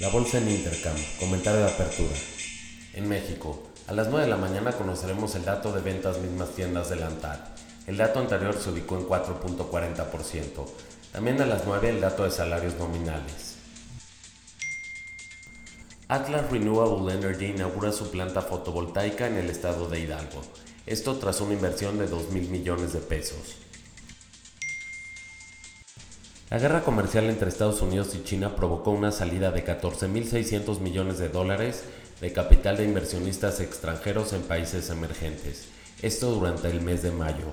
La bolsa en Intercam, comentario de apertura. En México, a las 9 de la mañana conoceremos el dato de ventas mismas tiendas del ANTAD. El dato anterior se ubicó en 4.40%. También a las 9 el dato de salarios nominales. Atlas Renewable Energy inaugura su planta fotovoltaica en el estado de Hidalgo. Esto tras una inversión de 2 mil millones de pesos. La guerra comercial entre Estados Unidos y China provocó una salida de 14.600 millones de dólares de capital de inversionistas extranjeros en países emergentes, esto durante el mes de mayo.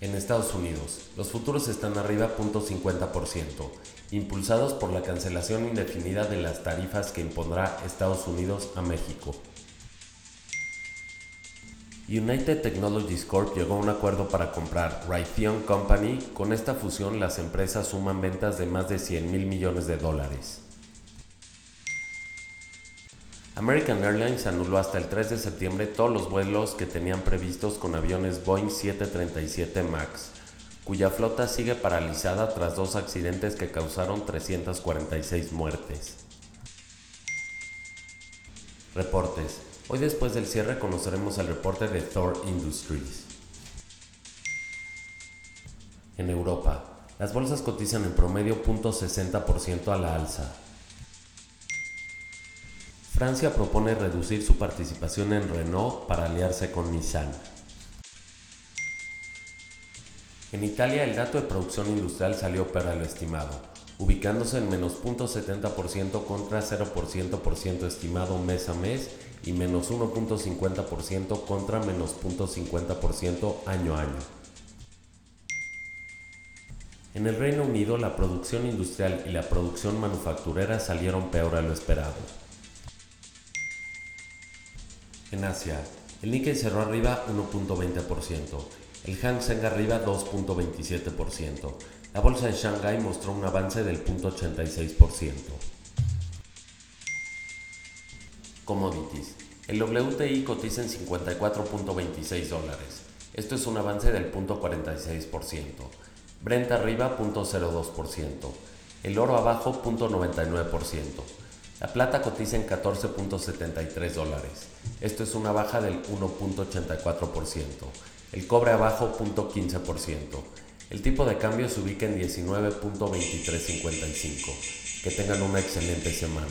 En Estados Unidos, los futuros están arriba 0.50%, impulsados por la cancelación indefinida de las tarifas que impondrá Estados Unidos a México. United Technologies Corp llegó a un acuerdo para comprar Raytheon Company. Con esta fusión, las empresas suman ventas de más de 100 mil millones de dólares. American Airlines anuló hasta el 3 de septiembre todos los vuelos que tenían previstos con aviones Boeing 737 MAX, cuya flota sigue paralizada tras dos accidentes que causaron 346 muertes. Reportes. Hoy después del cierre conoceremos el reporte de Thor Industries. En Europa, las bolsas cotizan en promedio 0.60% a la alza. Francia propone reducir su participación en Renault para aliarse con Nissan. En Italia el dato de producción industrial salió para lo estimado, ubicándose en menos 0.70% contra 0% estimado mes a mes y menos 1.50% contra menos 0.50% año a año. En el Reino Unido la producción industrial y la producción manufacturera salieron peor a lo esperado. En Asia, el Nikkei cerró arriba 1.20%, el Hang Seng arriba 2.27%, la bolsa de Shanghai mostró un avance del 0.86%. Commodities. El WTI cotiza en 54.26 dólares. Esto es un avance del 0.46%. Brent arriba 0.02%. El oro abajo 0.99%. La plata cotiza en 14.73 dólares. Esto es una baja del 1.84%. El cobre abajo 0.15%. El tipo de cambio se ubica en 19.2355. Que tengan una excelente semana.